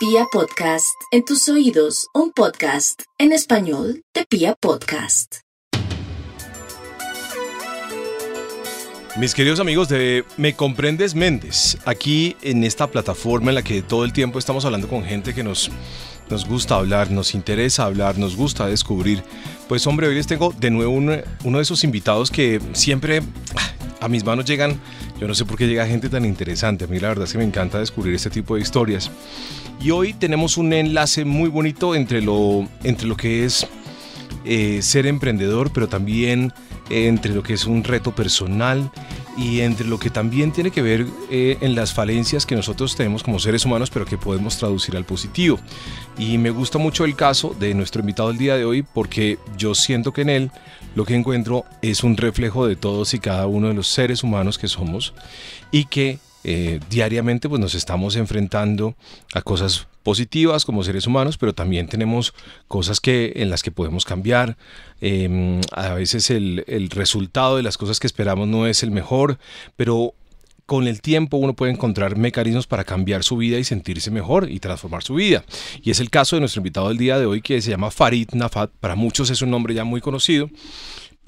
Pia Podcast, en tus oídos, un podcast en español de Pia Podcast. Mis queridos amigos de Me Comprendes Méndez, aquí en esta plataforma en la que todo el tiempo estamos hablando con gente que nos, nos gusta hablar, nos interesa hablar, nos gusta descubrir. Pues hombre, hoy les tengo de nuevo un- uno de esos invitados que siempre ah, a mis manos llegan, yo no sé por qué llega gente tan interesante, a mí la verdad es que me encanta descubrir este tipo de historias. Y hoy tenemos un enlace muy bonito entre lo, entre lo que es eh, ser emprendedor, pero también eh, entre lo que es un reto personal y entre lo que también tiene que ver eh, en las falencias que nosotros tenemos como seres humanos, pero que podemos traducir al positivo. Y me gusta mucho el caso de nuestro invitado el día de hoy porque yo siento que en él lo que encuentro es un reflejo de todos y cada uno de los seres humanos que somos y que eh, diariamente pues nos estamos enfrentando a cosas positivas como seres humanos, pero también tenemos cosas que, en las que podemos cambiar. Eh, a veces el, el resultado de las cosas que esperamos no es el mejor, pero con el tiempo uno puede encontrar mecanismos para cambiar su vida y sentirse mejor y transformar su vida. Y es el caso de nuestro invitado del día de hoy que se llama Farid Nafat. Para muchos es un nombre ya muy conocido.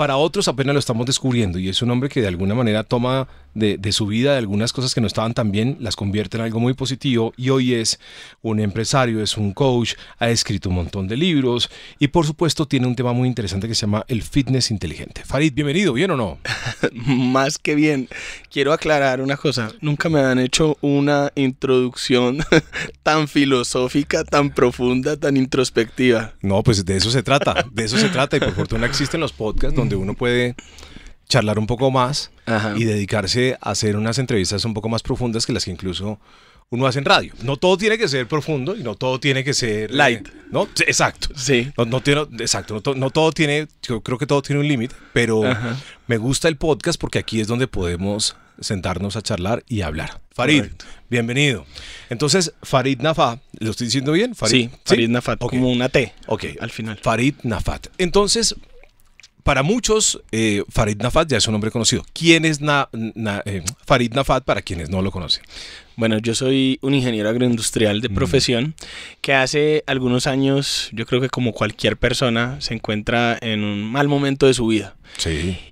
Para otros apenas lo estamos descubriendo y es un hombre que de alguna manera toma de, de, su vida de algunas cosas que no estaban tan bien, las convierte en algo muy positivo y hoy es un empresario, es un coach, ha escrito un montón de libros y por supuesto tiene un tema muy interesante que se llama el fitness inteligente. Farid, bienvenido, ¿bien o no? Más que bien. Quiero aclarar una cosa, nunca me han hecho una introducción tan filosófica, tan profunda, tan introspectiva. No, pues de eso se trata, de eso se trata y por fortuna existen los podcasts donde uno puede charlar un poco más Ajá. y dedicarse a hacer unas entrevistas un poco más profundas que las que incluso uno hace en radio. No todo tiene que ser profundo y no todo tiene que ser eh, Light. no, exacto. Sí. No, no tiene, exacto, no, to- no todo tiene, yo creo que todo tiene un límite, pero Ajá. me gusta el podcast porque aquí es donde podemos sentarnos a charlar y hablar. Farid, Correcto. bienvenido. Entonces, Farid Nafa, ¿lo estoy diciendo bien? Sí, Farid Nafat, Ok. como una T Ok, al final. Farid Nafat. Entonces, para muchos, eh, Farid Nafat ya es un nombre conocido. ¿Quién es Na- Na- eh, Farid Nafat para quienes no lo conocen? Bueno, yo soy un ingeniero agroindustrial de profesión que hace algunos años, yo creo que como cualquier persona, se encuentra en un mal momento de su vida.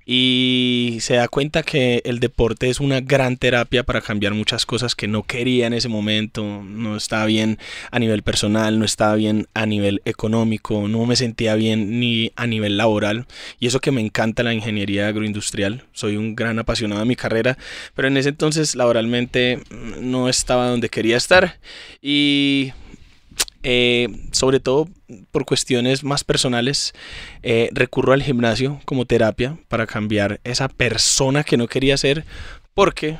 Y se da cuenta que el deporte es una gran terapia para cambiar muchas cosas que no quería en ese momento, no estaba bien a nivel personal, no estaba bien a nivel económico, no me sentía bien ni a nivel laboral. Y eso que me encanta la ingeniería agroindustrial, soy un gran apasionado de mi carrera, pero en ese entonces laboralmente no estaba donde quería estar. Y eh, sobre todo por cuestiones más personales, eh, recurro al gimnasio como terapia para cambiar esa persona que no quería ser porque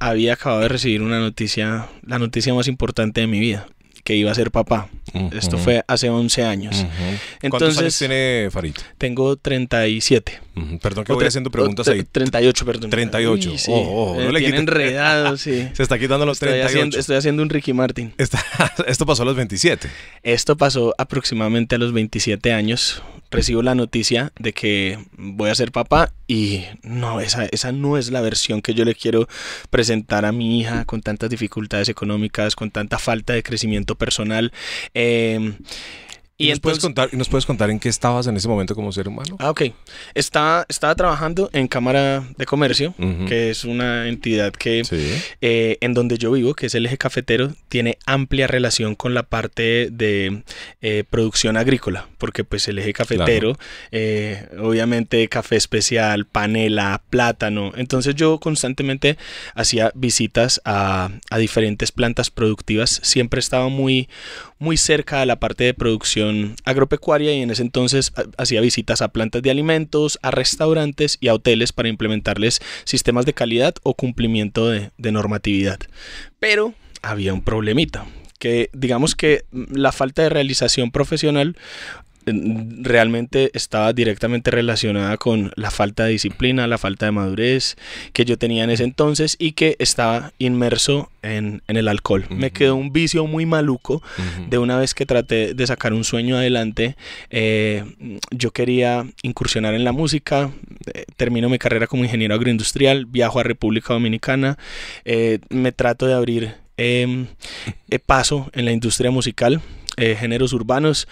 había acabado de recibir una noticia, la noticia más importante de mi vida, que iba a ser papá. Esto fue hace 11 años. Ujú. ¿Cuántos Entonces- años tiene Farid? Tengo 37. Ujú. Perdón que O voy haciendo preguntas ahí. 38, perdón. 38. Uy, sí. Oh, oh, no Me le tiene quite- enredado, sí. Se está quitando los Estoy 38. haciendo, estoy haciendo un Ricky Martin. Está- esto pasó a los 27. Esto pasó aproximadamente a los 27 años. Recibo la noticia de que voy a ser papá y no, esa, esa no es la versión que yo le quiero presentar a mi hija con tantas dificultades económicas, con tanta falta de crecimiento personal. Eh, ¿Y, y nos, puedes contar, ¿Y nos puedes contar en qué estabas en ese momento como ser humano? Ah, ok. Estaba, estaba trabajando en Cámara de Comercio, que es una entidad que Sí. eh, en donde yo vivo, que es el eje cafetero, tiene amplia relación con la parte de eh, producción agrícola, porque pues el eje cafetero, eh, obviamente café especial, panela, plátano, entonces yo constantemente hacía visitas a, a diferentes plantas productivas, siempre estaba muy, muy cerca a la parte de producción agropecuaria y en ese entonces ha- hacía visitas a plantas de alimentos, a restaurantes y a hoteles para implementarles sistemas de calidad o cumplimiento de, de normatividad. Pero había un problemita, que digamos que mm, la falta de realización profesional realmente estaba directamente relacionada con la falta de disciplina, la falta de madurez que yo tenía en ese entonces y que estaba inmerso en, en el alcohol. Me quedó un vicio muy maluco de una vez que traté de sacar un sueño adelante, eh, yo quería incursionar en la música, eh, termino mi carrera como ingeniero agroindustrial, viajo a República Dominicana, eh, me trato de abrir em, paso en la industria musical, géneros urbanos.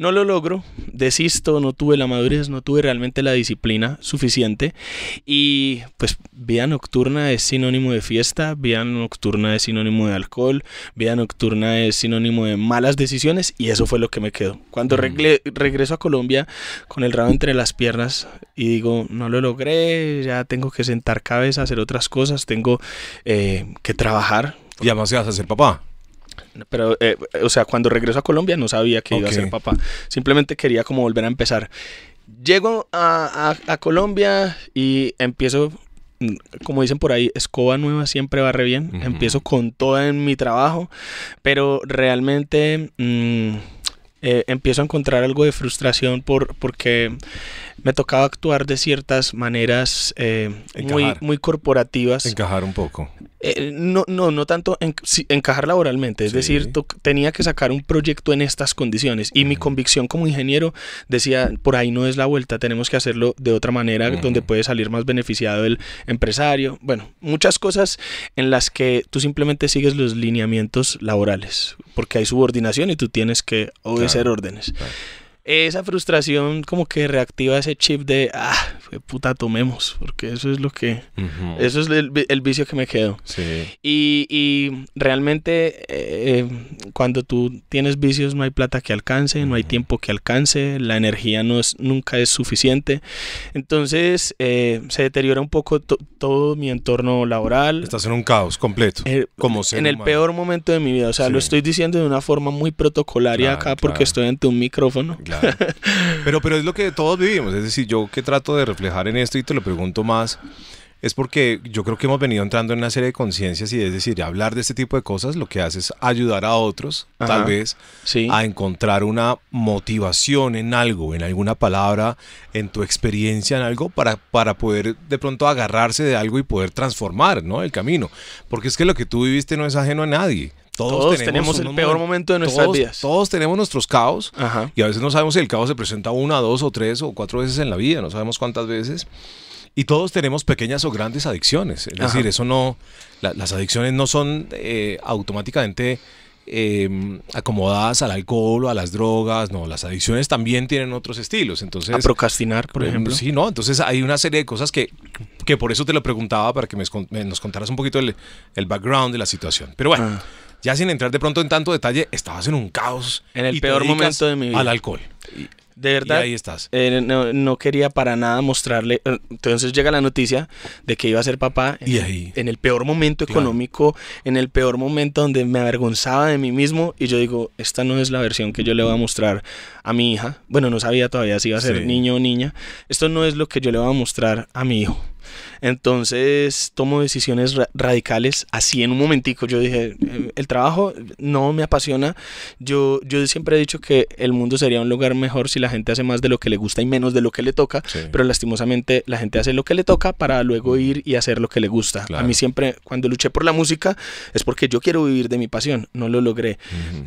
No lo logro, desisto, no tuve la madurez, no tuve realmente la disciplina suficiente y pues vida nocturna es sinónimo de fiesta, vida nocturna es sinónimo de alcohol, vida nocturna es sinónimo de malas decisiones y eso fue lo que me quedó. Cuando regreso a Colombia con el rabo entre las piernas y digo, no lo logré, ya tengo que sentar cabeza, hacer otras cosas, tengo eh, que trabajar. Y además vas a ser papá. Pero, eh, o sea, cuando regreso a Colombia no sabía que iba a ser papá. Simplemente quería como volver a empezar. Llego a, Colombia y empiezo, mm, como dicen por ahí, escoba nueva siempre va re bien. Empiezo con todo en mi trabajo, pero realmente mm, eh, empiezo a encontrar algo de frustración por, porque me tocaba actuar de ciertas maneras eh, muy, muy corporativas. Encajar un poco. Eh, no, no, no tanto encajar laboralmente, es decir, tenía que sacar un proyecto en estas condiciones. Y mi convicción como ingeniero decía, por ahí no es la vuelta, tenemos que hacerlo de otra manera donde puede salir más beneficiado el empresario, bueno, muchas cosas en las que tú simplemente sigues los lineamientos laborales, porque hay subordinación y tú tienes que obedecer órdenes esa frustración como que reactiva ese chip de, ah, puta, tomemos, porque eso es lo que, eso es el, vicio que me quedo. Y, y, realmente eh, cuando tú tienes vicios no hay plata que alcance, no hay tiempo que alcance, la energía no es, nunca es suficiente. Entonces eh, se deteriora un poco todo mi entorno laboral. Estás en un caos completo, eh, como En el peor momento de mi vida, o sea, lo estoy diciendo de una forma muy protocolaria acá porque estoy ante un micrófono. Pero, pero es lo que todos vivimos. Es decir, yo que trato de reflejar en esto y te lo pregunto más, es porque yo creo que hemos venido entrando en una serie de conciencias y es decir, hablar de este tipo de cosas lo que hace es ayudar a otros, tal vez, a encontrar una motivación en algo, en alguna palabra, en tu experiencia en algo, para, para poder de pronto agarrarse de algo y poder transformar ¿no? el camino. Porque es que lo que tú viviste no es ajeno a nadie. Todos, tenemos, el peor momento de nuestras vidas. Todos tenemos nuestros caos y a veces no sabemos si el caos se presenta una, dos o tres o cuatro veces en la vida, no sabemos cuántas veces. Y todos tenemos pequeñas o grandes adicciones. Es decir, eso no, las adicciones no son eh, automáticamente em, acomodadas al alcohol o a las drogas. No, las adicciones también tienen otros estilos. Entonces, a procrastinar, por em, ejemplo. Sí, no. Entonces hay una serie de cosas que, que por eso te lo preguntaba para que me, nos contaras un poquito el, el, background de la situación. Pero bueno. Ah ya sin entrar de pronto en tanto detalle, estabas en un caos. En el peor momento de mi vida. Al alcohol. de verdad. Y ahí estás. Eh, no, quería para nada mostrarle. Eh, entonces llega la noticia de que iba a ser papá. En, y ahí. En el peor momento económico, en el peor momento donde me avergonzaba de mí mismo. Y yo digo, esta no es la versión que yo le voy a mostrar a mi hija. Bueno, no sabía todavía si iba a ser niño o niña. Esto no es lo que yo le voy a mostrar a mi hijo. Entonces tomo decisiones radicales así en un momentico. Yo dije, eh, el trabajo no me apasiona. Yo, yo siempre he dicho que el mundo sería un lugar mejor si la gente hace más de lo que le gusta y menos de lo que le toca, pero lastimosamente la gente hace lo que le toca para luego ir y hacer lo que le gusta. A mí siempre, cuando luché por la música, es porque yo quiero vivir de mi pasión, no lo logré.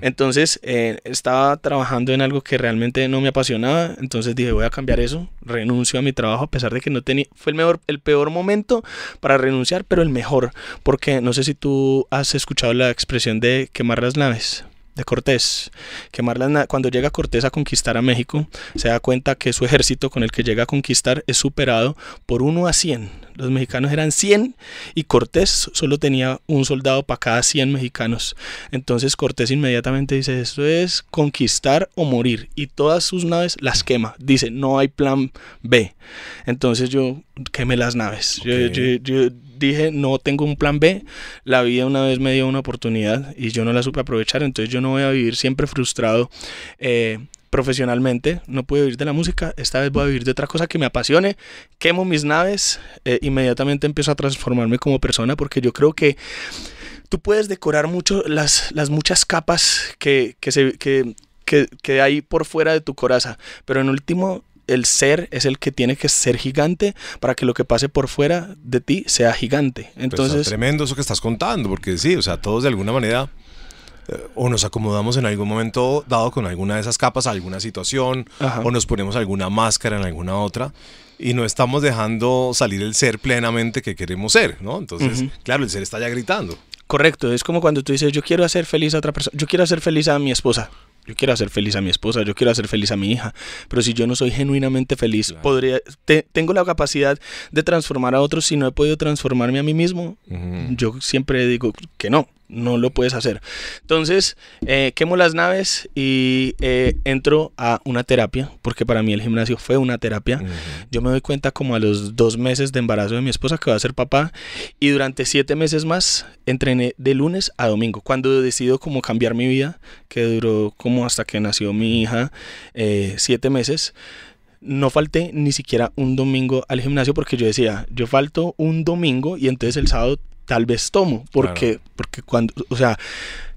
Entonces eh, estaba trabajando en algo que realmente no me apasionaba, entonces dije, voy a cambiar eso, renuncio a mi trabajo a pesar de que no tenía, fue el, mejor, el peor momento para renunciar, pero el mejor, porque no sé si tú has escuchado la expresión de quemar las naves de Cortés. Quemar las cuando llega Cortés a conquistar a México, se da cuenta que su ejército con el que llega a conquistar es superado por 1 a 100. Los mexicanos eran 100 y Cortés solo tenía un soldado para cada 100 mexicanos. Entonces Cortés inmediatamente dice, esto es conquistar o morir. Y todas sus naves las quema. Dice, no hay plan B. Entonces yo quemé las naves. Yo, dije, no tengo un plan B. La vida una vez me dio una oportunidad y yo no la supe aprovechar. Entonces yo no voy a vivir siempre frustrado. Eh, profesionalmente, no puedo vivir de la música, esta vez voy a vivir de otra cosa que me apasione, quemo mis naves, eh, inmediatamente empiezo a transformarme como persona porque yo creo que tú puedes decorar mucho las, las muchas capas que, que, que, que hay por fuera de tu coraza, pero en último el ser es el que tiene que ser gigante para que lo que pase por fuera de ti sea gigante. Pues Entonces, es tremendo eso que estás contando, porque sí, o sea, todos de alguna manera eh, o nos acomodamos en algún momento dado con alguna de esas capas a alguna situación, o nos ponemos alguna máscara en alguna otra, y no estamos dejando salir el ser plenamente que queremos ser, ¿no? Entonces, claro, el ser está ya gritando. Correcto, es como cuando tú dices, yo quiero hacer feliz a otra persona, yo quiero hacer feliz a mi esposa. Yo quiero hacer feliz a mi esposa, yo quiero hacer feliz a mi hija, pero si yo no soy genuinamente feliz, Claro. podría, te- tengo la capacidad de transformar a otros si no he podido transformarme a mí mismo. Yo siempre digo que no, no lo puedes hacer. Entonces, eh, quemo las naves y eh, entro a una terapia, porque para mí el gimnasio fue una terapia. Yo me doy cuenta como a los dos meses de embarazo de mi esposa que va a ser papá y durante siete meses más entrené de lunes a domingo. Cuando decido como cambiar mi vida, que duró como hasta que nació mi hija, eh, siete meses, no falté ni siquiera un domingo al gimnasio porque yo decía, yo falto un domingo y entonces el sábado tal vez tomo, porque, porque cuando, o sea,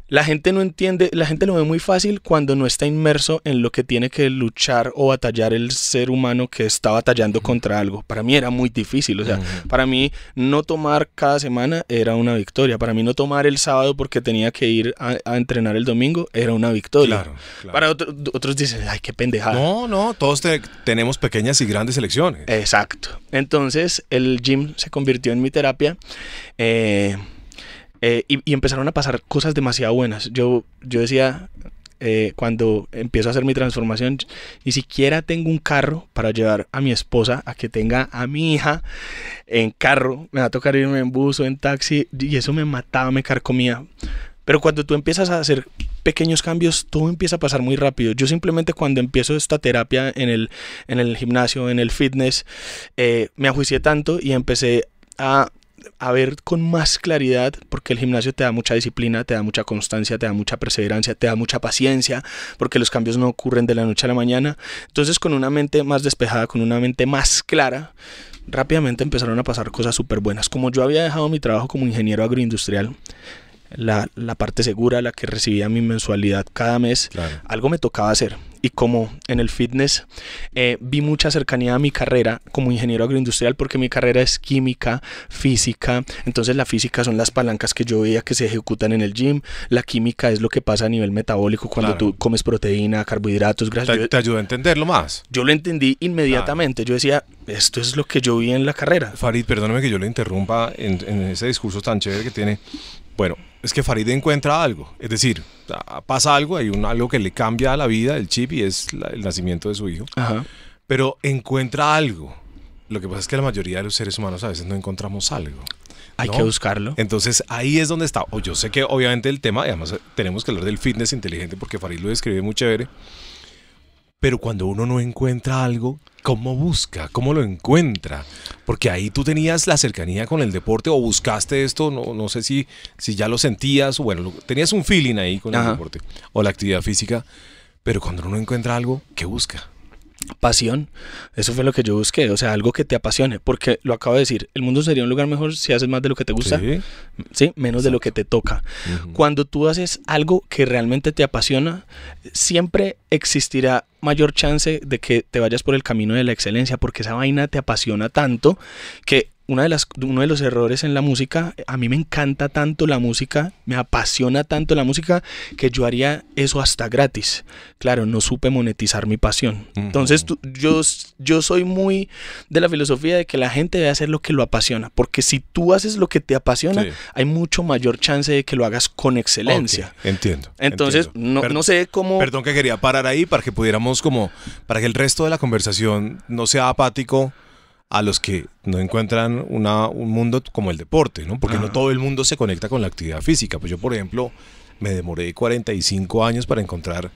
la gente no entiende, la gente lo ve muy fácil cuando no está inmerso en lo que tiene que luchar o batallar el ser humano que está batallando contra algo. Para mí era muy difícil, o sea, para mí no tomar cada semana era una victoria, para mí no tomar el sábado porque tenía que ir a, a entrenar el domingo era una victoria. Claro, claro. Para otro- otros dicen, ay, qué pendejada. No, no, todos te- tenemos pequeñas y grandes elecciones. Exacto. Entonces el gym se convirtió en mi terapia eh, eh, y, y empezaron a pasar cosas demasiado buenas. Yo, yo decía, eh, cuando empiezo a hacer mi transformación, ni siquiera tengo un carro para llevar a mi esposa a que tenga a mi hija en carro. Me va a tocar irme en bus o en taxi y eso me mataba, me carcomía. Pero cuando tú empiezas a hacer pequeños cambios, todo empieza a pasar muy rápido. Yo simplemente cuando empiezo esta terapia en el, en el gimnasio, en el fitness, eh, me ajuicié tanto y empecé a, a ver con más claridad, porque el gimnasio te da mucha disciplina, te da mucha constancia, te da mucha perseverancia, te da mucha paciencia, porque los cambios no ocurren de la noche a la mañana. Entonces con una mente más despejada, con una mente más clara, rápidamente empezaron a pasar cosas súper buenas. Como yo había dejado mi trabajo como ingeniero agroindustrial, la, la parte segura, la que recibía mi mensualidad cada mes, Claro. algo me tocaba hacer. Y como en el fitness eh, vi mucha cercanía a mi carrera como ingeniero agroindustrial, porque mi carrera es química, física. Entonces la física son las palancas que yo veía que se ejecutan en el gym. La química es lo que pasa a nivel metabólico cuando Claro. tú comes proteína, carbohidratos, grasas. Te, te ayuda a entenderlo más. yo lo entendí inmediatamente. Yo decía, esto es lo que yo vi en la carrera. Farid, perdóname que yo le interrumpa en, en ese discurso tan chévere que tiene. Bueno, es que Farid encuentra algo. Es decir, pasa algo, hay un, algo que le cambia la vida, el chip, y es la- el nacimiento de su hijo. Ajá. Pero encuentra algo. Lo que pasa es que la mayoría de los seres humanos a veces no encontramos algo. Hay ¿no? que buscarlo. Entonces ahí es donde está. O yo sé que obviamente el tema, y además eh, tenemos que hablar del fitness inteligente porque Farid lo describe muy chévere. Pero cuando uno no encuentra algo, ¿cómo busca? ¿Cómo lo encuentra? Porque ahí tú tenías la cercanía con el deporte o buscaste esto, no, no sé si, si ya lo sentías o bueno, tenías un feeling ahí con el deporte o la actividad física. Pero cuando uno no encuentra algo, ¿qué busca? Pasión. Eso fue lo que yo busqué, o sea, algo que te apasione, porque lo acabo de decir, el mundo sería un lugar mejor si haces más de lo que te gusta, Sí. ¿sí? Menos de lo que te toca. Cuando tú haces algo que realmente te apasiona, siempre existirá mayor chance de que te vayas por el camino de la excelencia, porque esa vaina te apasiona tanto que una de las, uno de los errores en la música, a mí me encanta tanto la música, me apasiona tanto la música, que yo haría eso hasta gratis. Claro, no supe monetizar mi pasión. Entonces, tú- yo, yo soy muy de la filosofía de que la gente debe hacer lo que lo apasiona, porque si tú haces lo que te apasiona, Sí. hay mucho mayor chance de que lo hagas con excelencia. Entiendo. Entonces, entiendo. no, Per- no sé cómo... Perdón que quería parar ahí para que pudiéramos como, para que el resto de la conversación no sea apático a los que no encuentran una, un mundo como el deporte, ¿no? Porque no todo el mundo se conecta con la actividad física. Pues yo, por ejemplo, me demoré 45 años para encontrar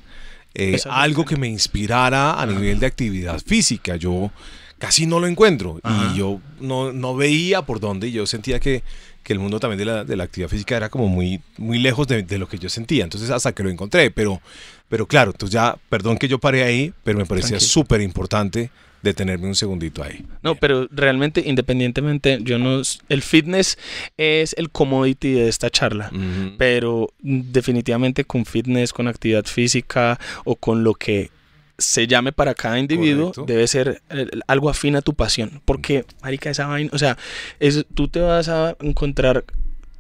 eh, algo que me inspirara a nivel de actividad física. Yo casi no lo encuentro Ajá. y yo no, no veía por dónde y yo sentía que, que el mundo también de la, de la actividad física era como muy, muy lejos de, de lo que yo sentía. Entonces hasta que lo encontré, pero, pero claro, entonces ya, perdón que yo paré ahí, pero me parecía súper importante detenerme un segundito ahí. No, pero realmente, independientemente, yo no... El fitness es el commodity de esta charla. Pero definitivamente con fitness, con actividad física o con lo que se llame para cada individuo, Correcto. debe ser eh, algo afín a tu pasión. Porque, marica, esa vaina, o sea, es, tú te vas a encontrar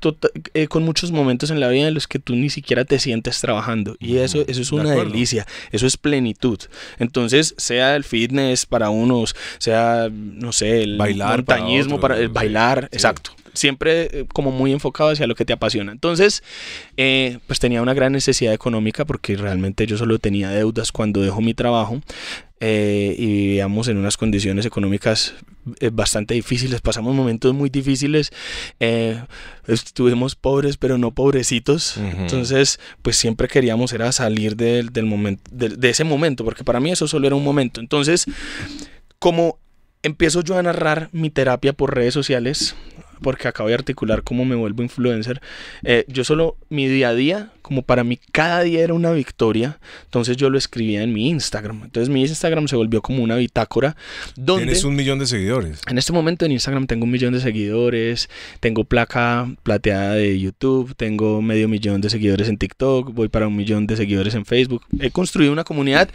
tota- eh, con muchos momentos en la vida en los que tú ni siquiera te sientes trabajando. Y eso, eso es una delicia, eso es plenitud. Entonces, sea el fitness para unos, sea, no sé, el Bailar para montañismo otros, para, el sí. bailar, Sí. exacto. siempre eh, como muy enfocado hacia lo que te apasiona. Entonces, eh, pues tenía una gran necesidad económica porque realmente yo solo tenía deudas cuando dejo mi trabajo. Eh, y vivíamos en unas condiciones económicas bastante difíciles, pasamos momentos muy difíciles, estuvimos pobres pero no pobrecitos, entonces pues siempre queríamos era salir del, del momento, de ese momento, porque para mí eso solo era un momento, entonces como empiezo yo a narrar mi terapia por redes sociales, porque acabo de articular cómo me vuelvo influencer. Eh, yo solo, mi día a día, como para mí cada día era una victoria, entonces yo lo escribía en mi Instagram. Entonces mi Instagram se volvió como una bitácora. Donde, Tienes un millón de seguidores. En este momento en Instagram tengo un millón de seguidores, tengo placa plateada de YouTube, tengo medio millón de seguidores en TikTok, voy para un millón de seguidores en Facebook. He construido una comunidad.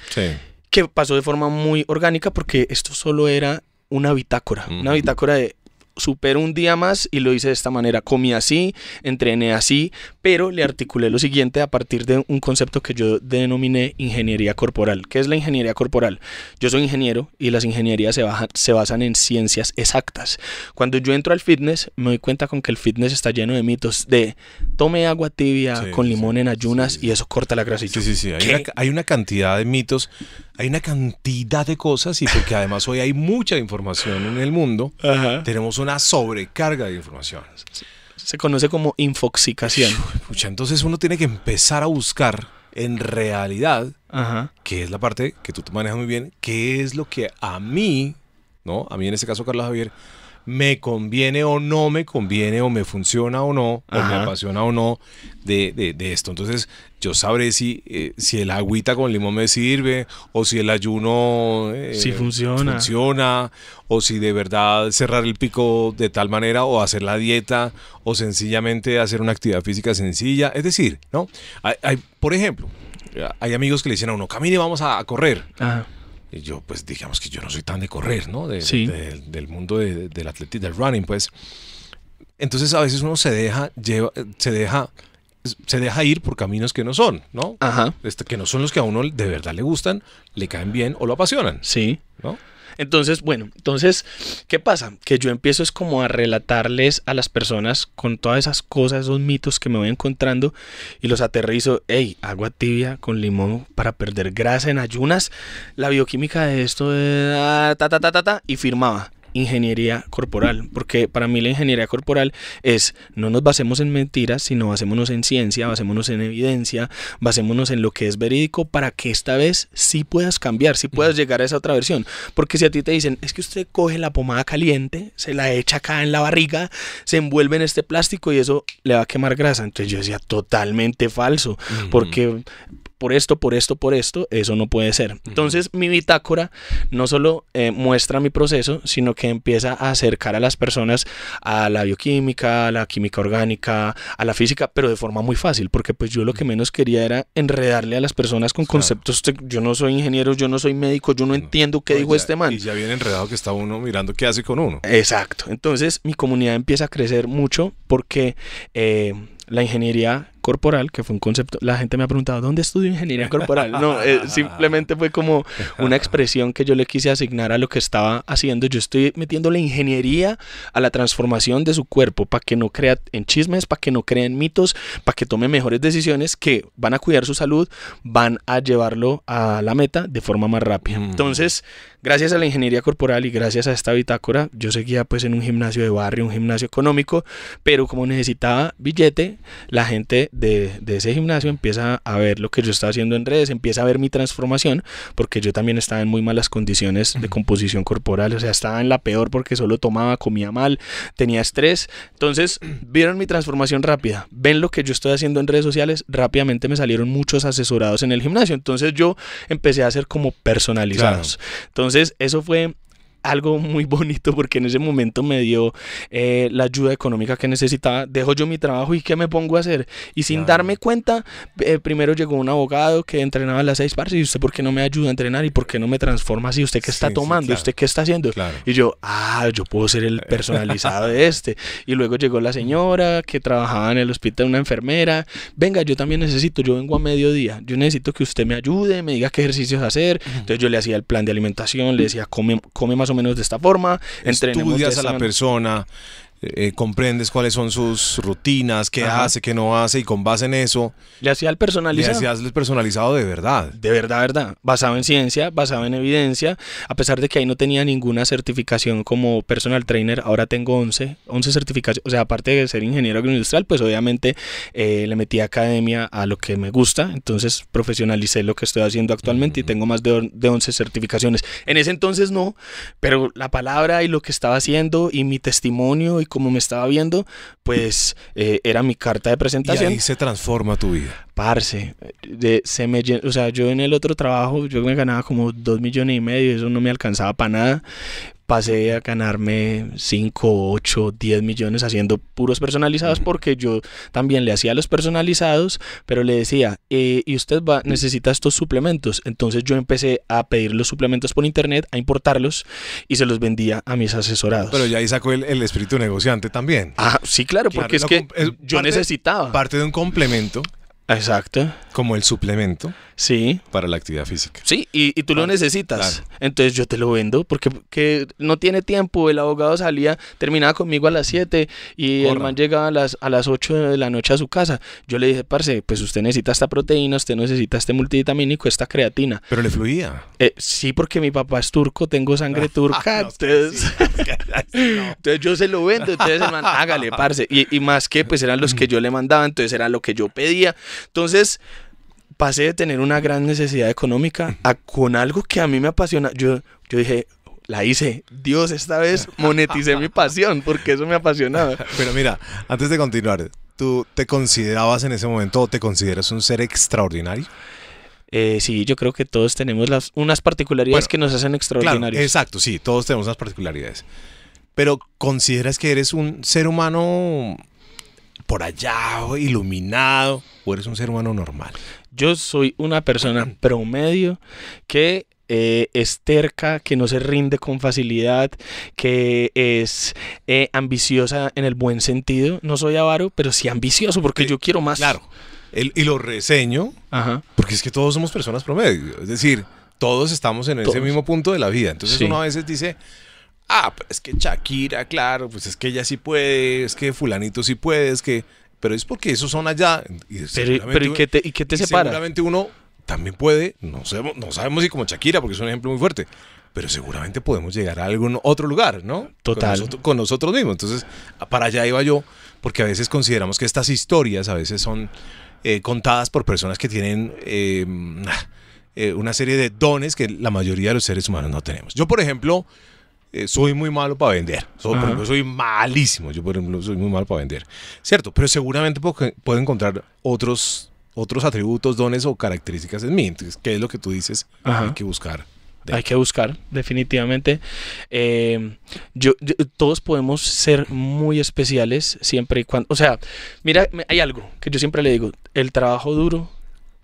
que pasó de forma muy orgánica porque esto solo era una bitácora, una bitácora de supero un día más y lo hice de esta manera. Comí así, entrené así, pero le articulé lo siguiente a partir de un concepto que yo denominé ingeniería corporal. ¿Qué es la ingeniería corporal? Yo soy ingeniero y las ingenierías se, se basan en ciencias exactas. Cuando yo entro al fitness, me doy cuenta con que el fitness está lleno de mitos de tome agua tibia con limón en ayunas y eso corta la grasa. Sí, sí, sí. Hay una, hay una cantidad de mitos hay una cantidad de cosas y porque además hoy hay mucha información en el mundo, tenemos una sobrecarga de información. Se conoce como infoxicación. entonces uno tiene que empezar a buscar en realidad, que es la parte que tú te manejas muy bien, qué es lo que a mí, ¿no? A mí en este caso, Carlos Javier, me conviene o no me conviene, o me funciona o no, o me apasiona o no de, esto. Entonces, yo sabré si, eh, si el agüita con limón me sirve, o si el ayuno eh, funciona. funciona, o si de verdad cerrar el pico de tal manera, o hacer la dieta, o sencillamente hacer una actividad física sencilla. Es decir, ¿no? Hay, por ejemplo, hay amigos que le dicen a uno, camine, vamos a, correr. Ajá. Y yo, pues, digamos que yo no soy tan de correr, ¿no? del mundo del atletismo, del running, pues. Entonces, a veces uno se deja, lleva, se deja, se deja ir por caminos que no son, ¿no? Ajá. Este, que no son los que a uno de verdad le gustan, le caen bien o lo apasionan. Sí. ¿No? Entonces, bueno, entonces, ¿qué pasa? Que yo empiezo es como a relatarles a las personas con todas esas cosas, esos mitos que me voy encontrando y los aterrizo, hey, agua tibia con limón para perder grasa en ayunas, la bioquímica de esto, ah, ta, ta, ta, ta, ta, y firmaba ingeniería corporal, porque para mí la ingeniería corporal es no nos basemos en mentiras, sino basémonos en ciencia, basémonos en evidencia, basémonos en lo que es verídico para que esta vez sí puedas cambiar, sí puedas llegar a esa otra versión, porque si a ti te dicen, es que usted coge la pomada caliente, se la echa acá en la barriga, se envuelve en este plástico y eso le va a quemar grasa, entonces yo decía totalmente falso, porque por esto, por esto, por esto, eso no puede ser. Entonces mi bitácora no solo eh, muestra mi proceso, sino que empieza a acercar a las personas a la bioquímica, a la química orgánica, a la física, pero de forma muy fácil, porque pues yo lo que menos quería era enredarle a las personas con conceptos, yo no soy ingeniero, yo no soy médico, yo no entiendo qué dijo este man. Y ya viene enredado que está uno mirando qué hace con uno. Exacto. Entonces mi comunidad empieza a crecer mucho porque... Eh, la ingeniería corporal, que fue un concepto, la gente me ha preguntado, ¿dónde estudio ingeniería corporal? No, eh, simplemente fue como una expresión que yo le quise asignar a lo que estaba haciendo. Yo estoy metiendo la ingeniería a la transformación de su cuerpo para que no crea en chismes, para que no crea en mitos, para que tome mejores decisiones que van a cuidar su salud, van a llevarlo a la meta de forma más rápida. Mm. Entonces, gracias a la ingeniería corporal y gracias a esta bitácora, yo seguía pues en un gimnasio de barrio, un gimnasio económico, pero como necesitaba billete, la gente de, ese gimnasio empieza a ver lo que yo estaba haciendo en redes, empieza a ver mi transformación, porque yo también estaba en muy malas condiciones de composición corporal, o sea, estaba en la peor porque solo tomaba, comía mal, tenía estrés. Entonces, vieron mi transformación rápida, ven lo que yo estoy haciendo en redes sociales, rápidamente me salieron muchos asesorados en el gimnasio. Entonces, yo empecé a hacer como personalizados. Entonces, eso fue algo muy bonito porque en ese momento me dio eh, la ayuda económica que necesitaba. Dejo yo mi trabajo y ¿qué me pongo a hacer? Y sin darme cuenta, eh, primero llegó un abogado que entrenaba las seis partes y usted por qué no me ayuda a entrenar y por qué no me transforma así, usted qué está tomando, usted qué está haciendo. Y yo, ah, yo puedo ser el personalizado de este. Y luego llegó la señora que trabajaba en el hospital, una enfermera. Venga, yo también necesito, yo vengo a mediodía, yo necesito que usted me ayude, me diga qué ejercicios hacer. Entonces yo le hacía el plan de alimentación, le decía, come, come más o menos de esta forma. Estudias a la persona, eh, comprendes cuáles son sus rutinas, qué Ajá. hace, qué no hace, y con base en eso, Le hacía el le personalizado. hacías el personalizado de verdad. De verdad, verdad. Basado en ciencia, basado en evidencia. A pesar de que ahí no tenía ninguna certificación como personal trainer, ahora tengo 11, 11 certificaciones. O sea, aparte de ser ingeniero agroindustrial, pues obviamente eh, le metí academia a lo que me gusta. Entonces profesionalicé lo que estoy haciendo actualmente y tengo más de, de 11 certificaciones. En ese entonces no, pero la palabra y lo que estaba haciendo y mi testimonio y cómo me estaba viendo, pues eh, era mi carta de Y presentación. ahí se transforma tu vida. Parce, de, se me o sea, yo en el otro trabajo, yo me ganaba como dos millones y medio, eso no me alcanzaba para nada. Pasé a ganarme 5, 8, 10 millones haciendo puros personalizados porque yo también le hacía los personalizados, pero le decía, eh, y usted va, necesita estos suplementos. Entonces yo empecé a pedir los suplementos por internet, a importarlos y se los vendía a mis asesorados. Pero ya ahí sacó el, el espíritu negociante también. Ah, sí, claro, Claro, porque es que es yo necesitaba. Parte de un complemento, Exacto, como el suplemento sí. para la actividad física. Sí, y, y tú lo Claro, necesitas. claro. Entonces yo te lo vendo porque que no tiene tiempo. El abogado salía, terminaba conmigo a las 7 y el man llegaba a las, a las 8 de la noche a su casa. Yo le dije, parce, pues usted necesita esta proteína, usted necesita este multivitamínico, esta creatina. Pero le fluía. Eh, sí, porque mi papá es turco, tengo sangre turca. No, es que entonces, entonces yo se lo vendo. Entonces el man, hágale, parce. Y, y más que, pues eran los que yo le mandaba, entonces era lo que yo pedía. Entonces pasé de tener una gran necesidad económica a con algo que a mí me apasiona. Yo, yo dije, la hice. Dios, esta vez moneticé mi pasión porque eso me apasionaba. Pero mira, antes de continuar, ¿tú te considerabas en ese momento o te consideras un ser extraordinario? Eh, sí, yo creo que todos tenemos las, unas particularidades Bueno, que nos hacen Claro, extraordinarios. exacto, sí, todos tenemos unas particularidades. Pero ¿consideras que eres un ser humano por allá, iluminado, o eres un ser humano normal? Yo soy una persona promedio que eh, es terca, que no se rinde con facilidad, que es eh, ambiciosa en el buen sentido. No soy avaro, pero sí ambicioso porque Eh, yo quiero más. Claro. El- y lo reseño Ajá. porque es que todos somos personas promedio. Es decir, todos estamos en ese mismo punto de la vida. Entonces Sí. uno a veces dice, ah, pues es que Shakira, claro, pues es que ella sí puede, es que fulanito sí puede, es que... Pero es porque esos son allá. Y Pero, ¿y qué te, y qué te y separa? Seguramente uno también puede, no sabemos, no sabemos si como Shakira, porque es un ejemplo muy fuerte, pero seguramente podemos llegar a algún otro lugar, ¿no? Total. Con nosotros, con nosotros mismos. Entonces, para allá iba yo, porque a veces consideramos que estas historias a veces son eh, contadas por personas que tienen eh, eh, una serie de dones que la mayoría de los seres humanos no tenemos. Yo, por ejemplo, eh, soy muy malo para vender. Soy, por Ajá. ejemplo, soy malísimo. Yo, por ejemplo, soy muy malo para vender. Cierto, pero seguramente puedo, puedo encontrar otros, otros atributos, dones o características en mí. Entonces, ¿qué es lo que tú dices? Ajá. Hay que buscar. Hay que buscar, definitivamente. Eh, yo, yo- todos podemos ser muy especiales siempre y cuando. O sea, mira, hay algo que yo siempre le digo: el trabajo duro,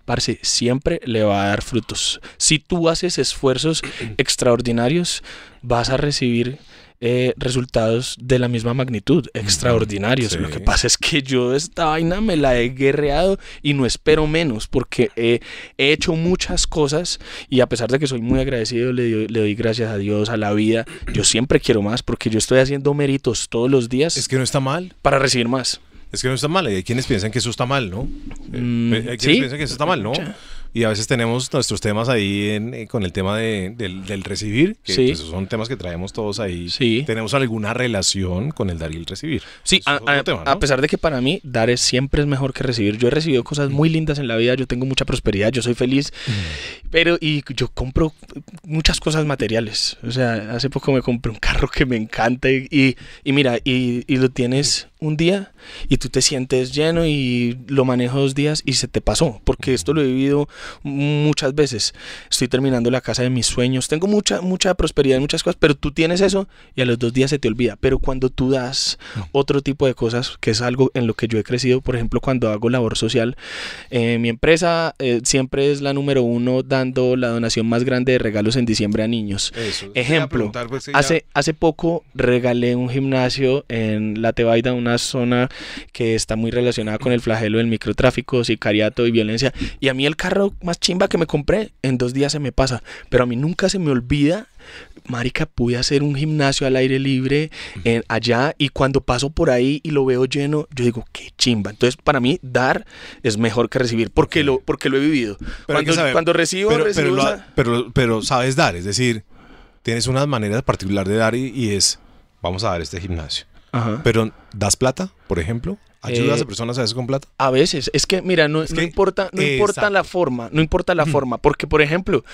parce, siempre le va a dar frutos. Si tú haces esfuerzos extraordinarios, vas a recibir. eh, resultados de la misma magnitud, extraordinarios. sí. Lo que pasa es que yo esta vaina me la he guerreado y no espero menos porque he, he hecho muchas cosas y a pesar de que soy muy agradecido, le, doy- le doy gracias a Dios, a la vida, yo siempre quiero más porque yo estoy haciendo méritos todos los días Es que no está mal. para recibir más. Es que no está mal. Y hay quienes piensan que eso está mal, ¿no? Eh, Mm, hay quienes ¿sí? piensan que eso está mal, ¿no? Y a veces tenemos nuestros temas ahí en- eh, con el tema de- del, del recibir, que Sí. pues, son temas que traemos todos ahí. Sí. ¿Tenemos alguna relación con el dar y el recibir? Sí, a, pesar de que para mí dar es siempre es mejor que recibir. Yo he recibido cosas muy lindas en la vida, yo tengo mucha prosperidad, yo soy feliz, pero y yo compro muchas cosas materiales. O sea, hace poco me compré un carro que me encanta y, y, y mira, y, y lo tienes un día y tú te sientes lleno y lo manejo dos días y se te pasó, porque esto lo he vivido muchas veces. Estoy terminando la casa de mis sueños, tengo mucha, mucha prosperidad en muchas cosas, pero tú tienes eso y a los dos días se te olvida. Pero cuando tú das otro tipo de cosas, que es algo en lo que yo he crecido, por ejemplo, cuando hago labor social, eh, mi empresa eh, siempre es la número uno dando la donación más grande de regalos en diciembre a niños. Eso. Ejemplo, pues, ya- Hace, hace poco regalé un gimnasio en La Tebaida, una una zona que está muy relacionada con el flagelo del microtráfico, sicariato y violencia. Y a mí el carro más chimba que me compré, en dos días se me pasa. Pero a mí nunca se me olvida marica, pude hacer un gimnasio al aire libre en, allá y cuando paso por ahí y lo veo lleno, yo digo, qué chimba. Entonces, para mí, dar es mejor que recibir, porque lo, porque lo he vivido. cuando, cuando, recibo, pero, pero, sabes dar, es decir, tienes una manera particular de dar y, es, vamos a dar este gimnasio. Pero, ¿das plata, por ejemplo? ¿Ayudas a eh, personas a veces con plata? A veces. Es que, mira, no, importa, no importa la forma. No importa la forma. Porque, por ejemplo,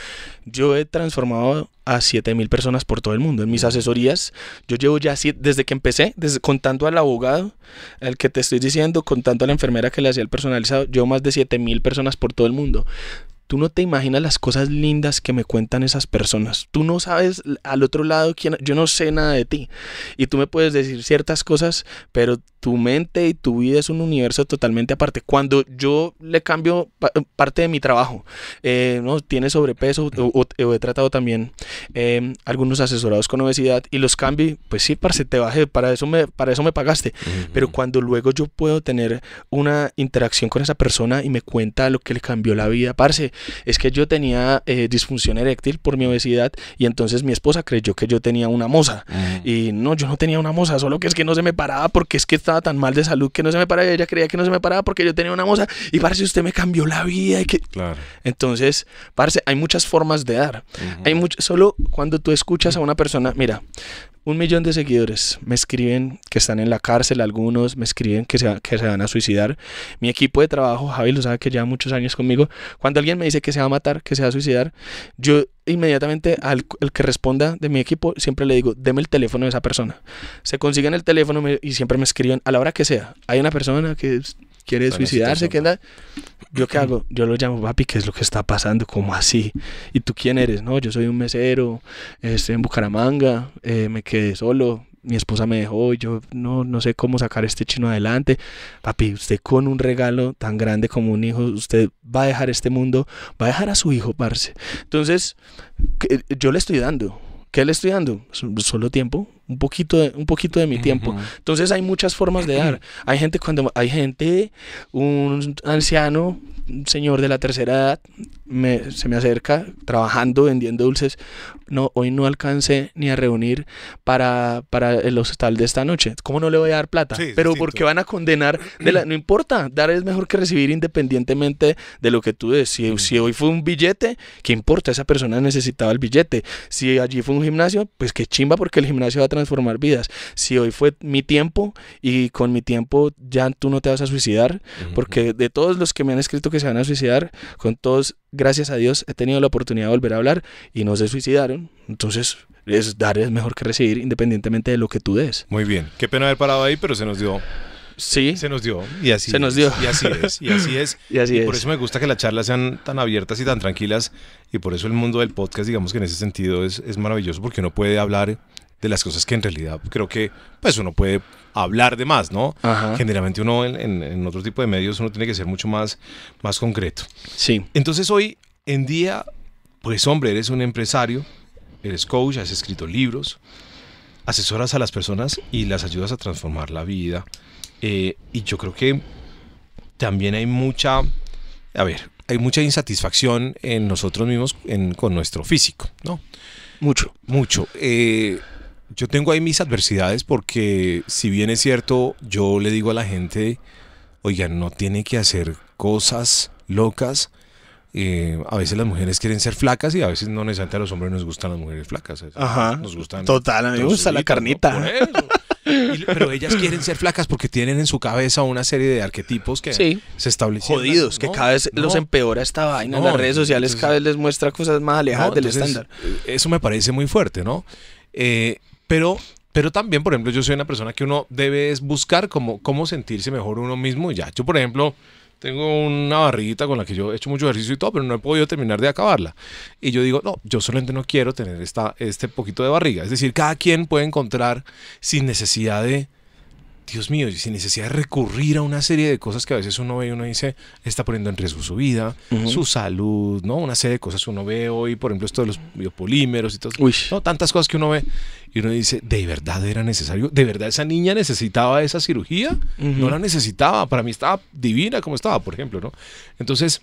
yo he transformado a 7 mil personas por todo el mundo. En mis asesorías, yo llevo ya desde que empecé, desde contando al abogado, el que te estoy diciendo, contando a la enfermera que le hacía el personalizado, llevo más de 7 mil personas por todo el mundo. Tú no te imaginas las cosas lindas que me cuentan esas personas. Tú no sabes al otro lado quién, yo no sé nada de ti. Y tú me puedes decir ciertas cosas, pero tu mente y tu vida es un universo totalmente aparte. Cuando yo le cambio parte de mi trabajo, eh, no tiene sobrepeso o, he tratado también em, algunos asesorados con obesidad y los cambio, pues sí, parce, te bajé, para eso me, para eso me pagaste. Pero cuando luego yo puedo tener una interacción con esa persona y me cuenta lo que le cambió la vida, parce, es que yo tenía eh, disfunción eréctil por mi obesidad y entonces mi esposa creyó que yo tenía una moza. Y no, yo no tenía una moza, solo que es que no se me paraba porque es que estaba tan mal de salud que no se me paraba. Ella creía que no se me paraba porque yo tenía una moza. Y parce, usted me cambió la vida. Y que... Claro. Entonces, parce, hay muchas formas de dar. Hay mucho, solo cuando tú escuchas a una persona, mira, un millón de seguidores me escriben que están en la cárcel, algunos me escriben que se, que se van a suicidar. Mi equipo de trabajo, Javi lo sabe que lleva muchos años conmigo, cuando alguien me dice que se va a matar, que se va a suicidar, yo inmediatamente al el que responda de mi equipo siempre le digo, deme el teléfono de esa persona. Se consiguen el teléfono y siempre me escriben a la hora que sea. Hay una persona que quiere suicidarse, que anda... ¿Yo qué hago? Yo lo llamo, papi, ¿qué es lo que está pasando? ¿Cómo así? ¿Y tú quién eres? No, yo soy un mesero, estoy en Bucaramanga, eh, me quedé solo, mi esposa me dejó, yo no, no sé cómo sacar este chino adelante. Papi, usted con un regalo tan grande como un hijo, usted va a dejar este mundo, va a dejar a su hijo, parce. Entonces, yo le estoy dando. ¿Qué le estoy dando? Solo tiempo, un poquito de, un poquito de mi tiempo. Entonces hay muchas formas de dar. Hay gente cuando hay gente, un anciano, un señor de la tercera edad, me, se me acerca trabajando, vendiendo dulces. No, hoy no alcancé ni a reunir para, para el hostal de esta noche. ¿Cómo no le voy a dar plata? Pero porque van a condenar, de la, no importa, dar es mejor que recibir independientemente de lo que tú des. Si, si hoy fue un billete, ¿qué importa? Esa persona necesitaba el billete. Si allí fue un gimnasio, pues qué chimba porque el gimnasio va a transformar vidas. Si hoy fue mi tiempo y con mi tiempo ya tú no te vas a suicidar, porque de todos los que me han escrito que se van a suicidar, con todos, gracias a Dios, he tenido la oportunidad de volver a hablar y no se suicidaron. Entonces, es dar es mejor que recibir independientemente de lo que tú des. Muy bien. Qué pena haber parado ahí, pero se nos dio Sí. Se nos dio. Y así Se nos dio. Y así es. Y así es. y así Por eso me gusta que las charlas sean tan abiertas y tan tranquilas. Y por eso el mundo del podcast, digamos que en ese sentido es, es maravilloso porque uno puede hablar de las cosas que en realidad creo que pues uno puede hablar de más, ¿no? Generalmente uno en, en, otro tipo de medios uno tiene que ser mucho más, más concreto. Sí. Entonces hoy en día, pues hombre, eres un empresario, eres coach, has escrito libros, asesoras a las personas y las ayudas a transformar la vida. Eh, y yo creo que también hay mucha, a ver, hay mucha insatisfacción en nosotros mismos con nuestro físico, ¿no? Mucho. Mucho. Eh, yo tengo ahí mis adversidades porque si bien es cierto, yo le digo a la gente, oigan, no tiene que hacer cosas locas. Eh, a veces las mujeres quieren ser flacas y a veces no necesariamente a los hombres nos gustan las mujeres flacas. Ajá. Nos gustan. Total, a mí me gusta la carnita. pero ellas quieren ser flacas porque tienen en su cabeza una serie de arquetipos que se establecen. Jodidos, que cada vez los empeora esta vaina. en las redes sociales cada vez les muestra cosas más alejadas del estándar. Eso me parece muy fuerte, ¿no? Eh, pero, pero también, por ejemplo, yo soy una persona que uno debe buscar cómo, cómo sentirse mejor uno mismo. Ya, yo, por ejemplo, tengo una barriguita con la que yo he hecho mucho ejercicio y todo, pero no he podido terminar de acabarla. Y yo digo, no, yo solamente no quiero tener esta, este poquito de barriga. Es decir, cada quien puede encontrar sin necesidad de Dios mío, sin necesidad de recurrir a una serie de cosas que a veces uno ve y uno dice, está poniendo en riesgo su vida, su salud, ¿no? Una serie de cosas que uno ve hoy, por ejemplo, esto de los biopolímeros y todo. Uy. No, tantas cosas que uno ve y uno dice, ¿de verdad era necesario? ¿De verdad esa niña necesitaba esa cirugía? No la necesitaba, para mí estaba divina como estaba, por ejemplo, ¿no? Entonces,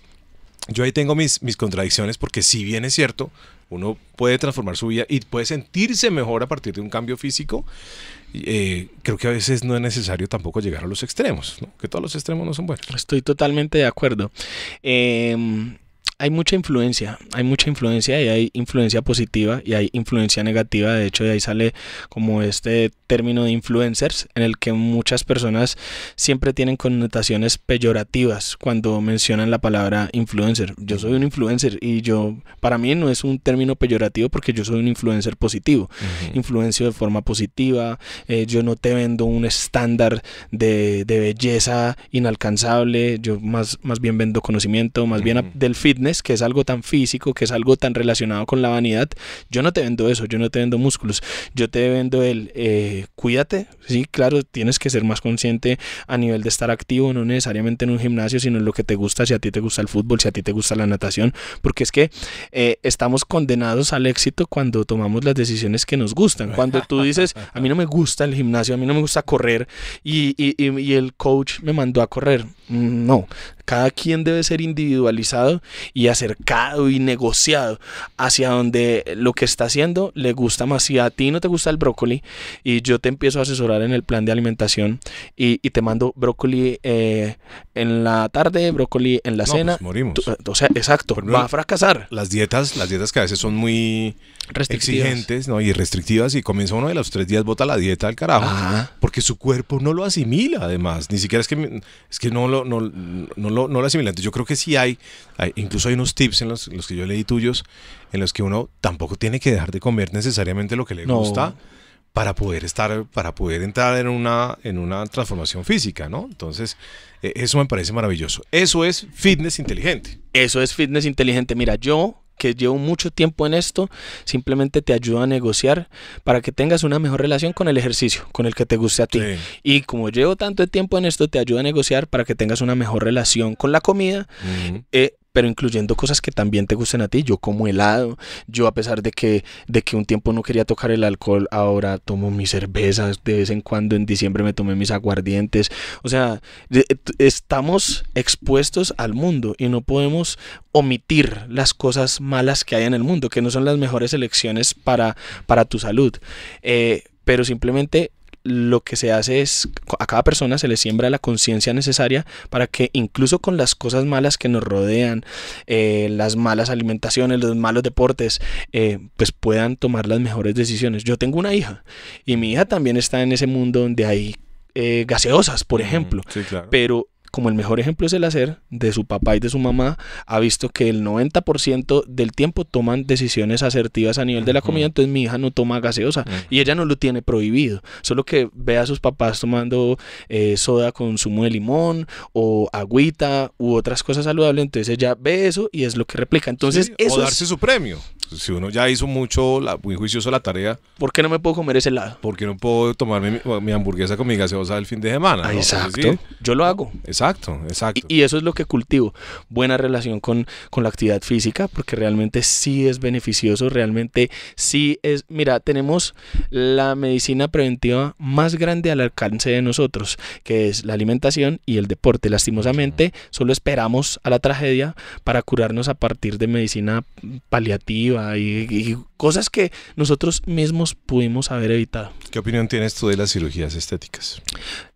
yo ahí tengo mis, mis contradicciones porque si bien es cierto, uno puede transformar su vida y puede sentirse mejor a partir de un cambio físico, eh, creo que a veces no es necesario tampoco llegar a los extremos, ¿no? que todos los extremos no son buenos. Estoy totalmente de acuerdo. Eh, hay mucha influencia, hay mucha influencia y hay influencia positiva y hay influencia negativa. De hecho, de ahí sale como este término de influencers en el que muchas personas siempre tienen connotaciones peyorativas cuando mencionan la palabra influencer. Yo soy un influencer y yo, para mí no es un término peyorativo porque yo soy un influencer positivo. Influencio de forma positiva. Eh, yo no te vendo un estándar de, de, belleza inalcanzable. Yo más, más bien vendo conocimiento, más bien del fitness que es algo tan físico, que es algo tan relacionado con la vanidad, yo no te vendo eso, yo no te vendo músculos, yo te vendo el eh, cuídate, sí, claro, tienes que ser más consciente a nivel de estar activo, no necesariamente en un gimnasio, sino en lo que te gusta, si a ti te gusta el fútbol, si a ti te gusta la natación, porque es que eh, estamos condenados al éxito cuando tomamos las decisiones que nos gustan, cuando tú dices, a mí no me gusta el gimnasio, a mí no me gusta correr y, y, y el coach me mandó a correr, mm, no, cada quien debe ser individualizado y acercado y negociado hacia donde lo que está haciendo le gusta más. Si a ti no te gusta el brócoli y yo te empiezo a asesorar en el plan de alimentación y, te mando brócoli eh, en la tarde, brócoli en la no, cena. Pues morimos. o sea, exacto, va a fracasar. Las dietas, las dietas que a veces son muy exigentes ¿no? y restrictivas y comienza uno de los tres días bota la dieta al carajo Ajá. porque su cuerpo no lo asimila además ni siquiera es que es que no lo no, no, lo, no lo asimila entonces yo creo que sí hay, hay incluso hay unos tips en los, los, que yo leí tuyos en los que uno tampoco tiene que dejar de comer necesariamente lo que le No. gusta para poder estar para poder entrar en una en una transformación física no entonces eh, eso me parece maravilloso eso es fitness inteligente Eso es fitness inteligente. Mira, yo que llevo mucho tiempo en esto, simplemente te ayudo a negociar para que tengas una mejor relación con el ejercicio, con el que te guste a ti. Sí. Y como llevo tanto tiempo en esto, te ayudo a negociar para que tengas una mejor relación con la comida, eh, pero incluyendo cosas que también te gusten a ti. Yo como helado, yo a pesar de que, de que un tiempo no quería tocar el alcohol, ahora tomo mis cervezas, de vez en cuando en diciembre me tomé mis aguardientes. O sea, t- estamos expuestos al mundo y no podemos omitir las cosas malas que hay en el mundo, que no son las mejores elecciones para, para tu salud. Eh, pero simplemente lo que se hace es a cada persona se le siembra la conciencia necesaria para que incluso con las cosas malas que nos rodean, eh, las malas alimentaciones, los malos deportes, eh, pues puedan tomar las mejores decisiones. Yo tengo una hija y mi hija también está en ese mundo donde hay eh, gaseosas, por ejemplo. sí claro Pero como el mejor ejemplo es el hacer de su papá y de su mamá, ha visto que el 90% del tiempo toman decisiones asertivas a nivel de la comida, entonces mi hija no toma gaseosa y ella no lo tiene prohibido, solo que ve a sus papás tomando eh, soda con zumo de limón o agüita u otras cosas saludables, entonces ella ve eso y es lo que replica. Entonces, Sí, eso o es, darse su premio. Si uno ya hizo mucho, la, muy juicioso la tarea, ¿por qué no me puedo comer ese helado? ¿por qué no puedo tomarme mi, mi hamburguesa con mi gaseosa el fin de semana? Ah, no? exacto, decir, yo lo hago. exacto, exacto. Y, y eso es lo que cultivo. Buena relación con, con la actividad física, porque realmente sí es beneficioso, realmente sí es... Mira, tenemos la medicina preventiva más grande al alcance de nosotros, que es la alimentación y el deporte. Lastimosamente, solo esperamos a la tragedia para curarnos a partir de medicina paliativa y, y cosas que nosotros mismos pudimos haber evitado. ¿Qué opinión tienes tú de las cirugías estéticas?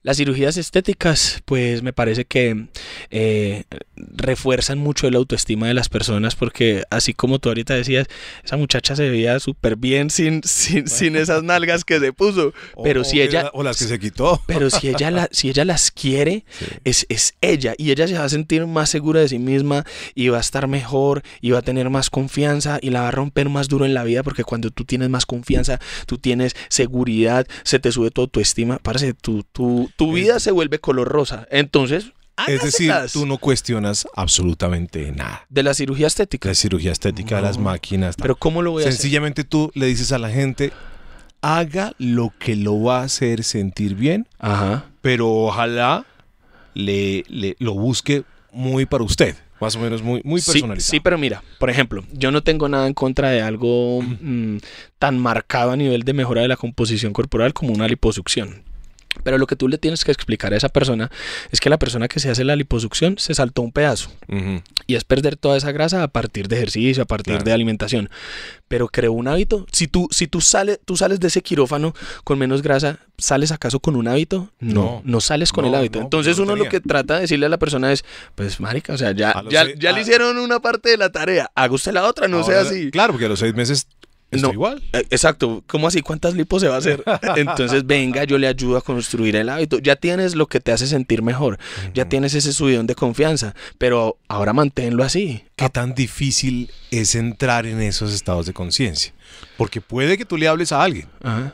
Las cirugías estéticas, pues me parece que eh, refuerzan mucho la autoestima de las personas porque así como tú ahorita decías, esa muchacha se veía súper bien sin, sin, sin esas nalgas que se puso. Pero O- si ella- O las que se quitó. Pero si ella, la, si ella las quiere, Sí. es, es ella y ella se va a sentir más segura de sí misma y va a estar mejor y va a tener más confianza y la va a romper más duro en la vida porque cuando tú tienes más confianza, tú tienes seguridad, se te sube tu autoestima, parece tu, tu, tu vida se vuelve color rosa. Entonces, Es decir, tú no cuestionas absolutamente nada. de la cirugía estética. La cirugía estética, las No. máquinas. tal. Pero ¿cómo lo voy a hacer? Sencillamente tú le dices a la gente, haga lo que lo va a hacer sentir bien, Ajá. pero ojalá le, le- lo busque muy para usted, más o menos muy, muy Sí, personalizado. Sí, pero mira, por ejemplo, yo no tengo nada en contra de algo mm, tan marcado a nivel de mejora de la composición corporal como una liposucción. Pero lo que tú le tienes que explicar a esa persona es que la persona que se hace la liposucción se saltó un pedazo Ujú. y es perder toda esa grasa a partir de ejercicio, a partir Claro. de alimentación. Pero creó un hábito. Si tú, si tú, sales, tú sales de ese quirófano con menos grasa, ¿sales acaso con un hábito? No, No. no, sales con No, el hábito. no, Entonces no uno lo tenía. que trata de decirle a la persona es, pues marica, o sea, ya, A ya, seis- ya le a- hicieron una parte de la tarea, haga usted la otra, no sea Ahora, así. Claro, porque a los seis meses estoy No. igual. Eh, Exacto, ¿cómo así? ¿Cuántas lipos se va a hacer? Entonces, venga, yo le ayudo a construir el hábito. Ya tienes lo que te hace sentir mejor, ya tienes ese subidón de confianza, pero ahora manténlo así. ¿Qué tan difícil es entrar en esos estados de conciencia? Porque puede que tú le hables a alguien,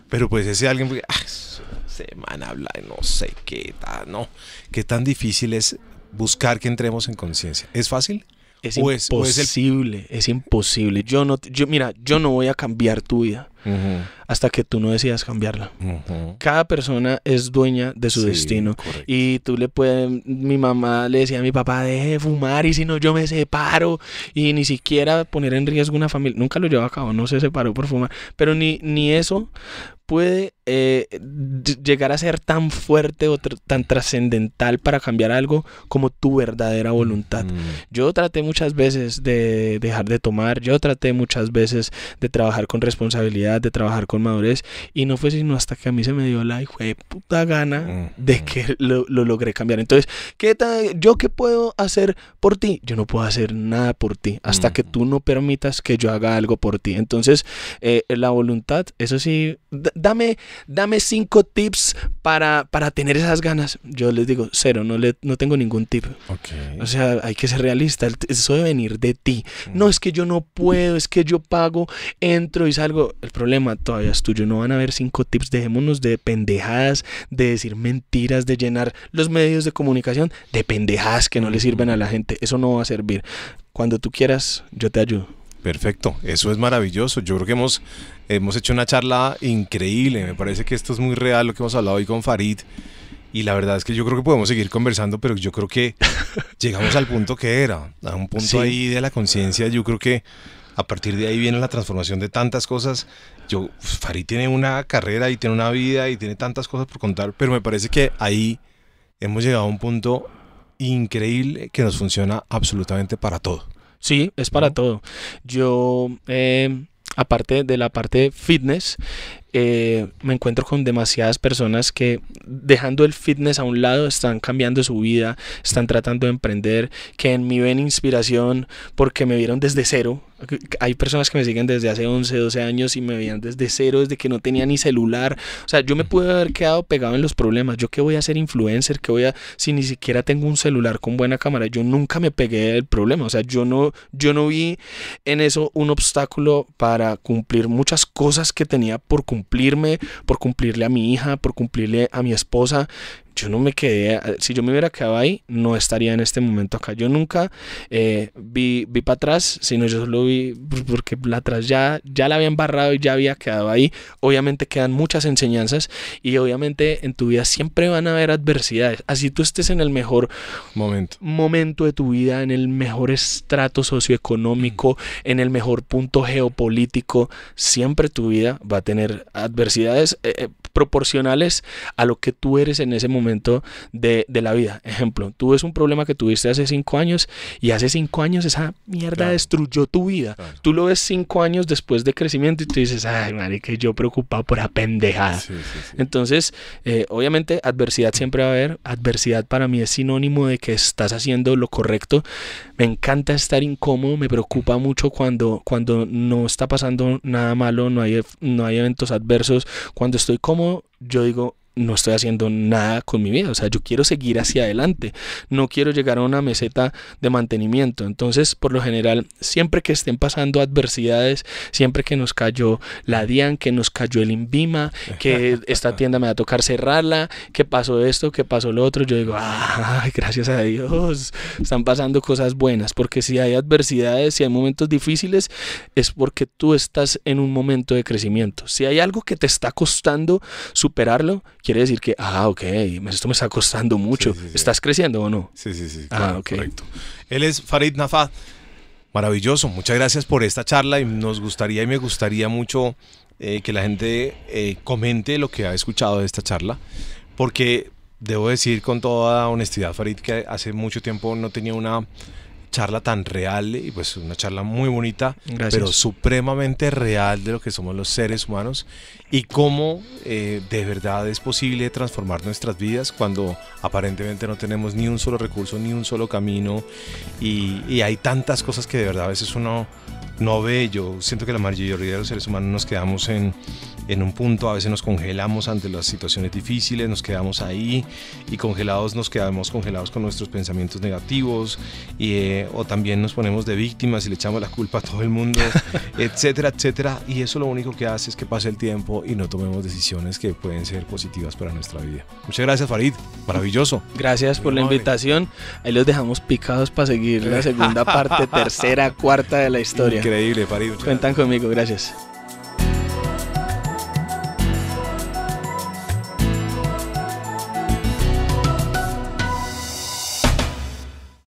pero pues ese alguien, porque, ah, se man habla de no sé qué, tal, no. ¿Qué tan difícil es buscar que entremos en conciencia? ¿Es fácil? Es O es- o es el- imposible, es imposible. Yo no, yo, mira, yo no voy a cambiar tu vida hasta que tú no decidas cambiarla. Cada persona es dueña de su Sí, destino. correcto. Y tú le puedes, mi mamá le decía a mi papá, deje de fumar y si no yo me separo y ni siquiera poner en riesgo una familia. Nunca lo llevó a cabo, no se separó por fumar. Pero ni, ni eso puede eh, llegar a ser tan fuerte o tr- tan trascendental para cambiar algo como tu verdadera voluntad. Mm. Yo traté muchas veces de dejar de tomar, yo traté muchas veces de trabajar con responsabilidad, de trabajar con madurez, y no fue sino hasta que a mí se me dio la hijo de puta gana de Ujú. que lo, lo logré cambiar. Entonces, ¿qué? ¿yo qué puedo hacer por ti? Yo no puedo hacer nada por ti hasta que tú no permitas que yo haga algo por ti. Entonces, eh, la voluntad, eso sí, dame, dame cinco tips para, para tener esas ganas. Yo les digo, cero, no, le, no tengo ningún tip. Ok. O sea, hay que ser realista. Eso debe venir de ti. No es que yo no puedo, es que yo pago, entro y salgo. El problema todavía es tuyo. No van a haber cinco tips. Dejémonos de pendejadas, de decir mentiras, de llenar los medios de comunicación de pendejadas que no le sirven a la gente. Eso no va a servir. Cuando tú quieras, yo te ayudo. Perfecto, eso es maravilloso. Yo creo que hemos, hemos hecho una charla increíble. Me parece que esto es muy real lo que hemos hablado hoy con Farid. Y la verdad es que yo creo que podemos seguir conversando, pero yo creo que llegamos al punto que era, a un punto Sí. ahí de la conciencia. Yo creo que a partir de ahí viene la transformación de tantas cosas. Yo, Farid tiene una carrera y tiene una vida y tiene tantas cosas por contar, pero me parece que ahí hemos llegado a un punto increíble que nos funciona absolutamente para todo. Sí, es para ¿No? todo. Yo, eh, aparte de la parte fitness, eh, me encuentro con demasiadas personas que dejando el fitness a un lado están cambiando su vida, están tratando de emprender, que en mí ven inspiración porque me vieron desde cero. Hay personas que me siguen desde hace 11, 12 años y me veían desde cero, desde que no tenía ni celular. O sea, yo me pude haber quedado pegado en los problemas. ¿Yo qué voy a ser influencer? ¿Qué voy a si ni siquiera tengo un celular con buena cámara? Yo nunca me pegué del problema. O sea, yo no, yo no vi en eso un obstáculo para cumplir muchas cosas que tenía por cumplirme, por cumplirle a mi hija, por cumplirle a mi esposa. Yo no me quedé, si yo me hubiera quedado ahí, no estaría en este momento acá. Yo nunca eh, vi, vi para atrás, sino yo solo vi porque la atrás ya, ya la había embarrado y ya había quedado ahí. Obviamente quedan muchas enseñanzas y obviamente en tu vida siempre van a haber adversidades. Así tú estés en el mejor Momento. momento de tu vida, en el mejor estrato socioeconómico, en el mejor punto geopolítico, siempre tu vida va a tener adversidades eh, eh, proporcionales a lo que tú eres en ese momento de, de la vida. Ejemplo, tú ves un problema que tuviste hace cinco años y hace cinco años esa mierda Claro. destruyó tu vida. Claro. Tú lo ves cinco años después de crecimiento y tú dices, ay, marica, yo preocupado por la pendejada. Sí, sí, sí. Entonces, eh, obviamente, adversidad siempre va a haber. Adversidad para mí es sinónimo de que estás haciendo lo correcto. Me encanta estar incómodo, me preocupa mucho cuando, cuando no está pasando nada malo, no hay, no hay eventos adversos. Cuando estoy cómodo, yo digo, no estoy haciendo nada con mi vida. O sea, yo quiero seguir hacia adelante. No quiero llegar a una meseta de mantenimiento. Entonces, por lo general, siempre que estén pasando adversidades, siempre que nos cayó la DIAN, que nos cayó el INVIMA, que esta tienda me va a tocar cerrarla, que pasó esto, que pasó lo otro, yo digo, ay, gracias a Dios, están pasando cosas buenas. Porque si hay adversidades, si hay momentos difíciles, es porque tú estás en un momento de crecimiento. Si hay algo que te está costando superarlo, quiere decir que, ah, ok, esto me está costando mucho. ¿Estás creciendo o no? Sí, sí, sí. ah, ok. Correcto. Él es Farid Nafa. Maravilloso. Muchas gracias por esta charla y nos gustaría y me gustaría mucho eh, que la gente eh, comente lo que ha escuchado de esta charla, porque debo decir con toda honestidad, Farid, que hace mucho tiempo no tenía una charla tan real y pues una charla muy bonita, pero supremamente real de lo que somos los seres humanos y cómo eh, de verdad es posible transformar nuestras vidas cuando aparentemente no tenemos ni un solo recurso, ni un solo camino y, y hay tantas cosas que de verdad a veces uno no ve. Yo siento que la mayoría de los seres humanos nos quedamos en en un punto a veces nos congelamos ante las situaciones difíciles, nos quedamos ahí y congelados nos quedamos congelados con nuestros pensamientos negativos y, eh, o también nos ponemos de víctimas y le echamos la culpa a todo el mundo, etcétera, etcétera. Y eso lo único que hace es que pase el tiempo y no tomemos decisiones que pueden ser positivas para nuestra vida. Muchas gracias Farid, maravilloso. Gracias por la invitación. Ahí los dejamos picados para seguir la segunda parte, tercera, cuarta de la historia. Increíble, Farid. Cuentan conmigo, gracias.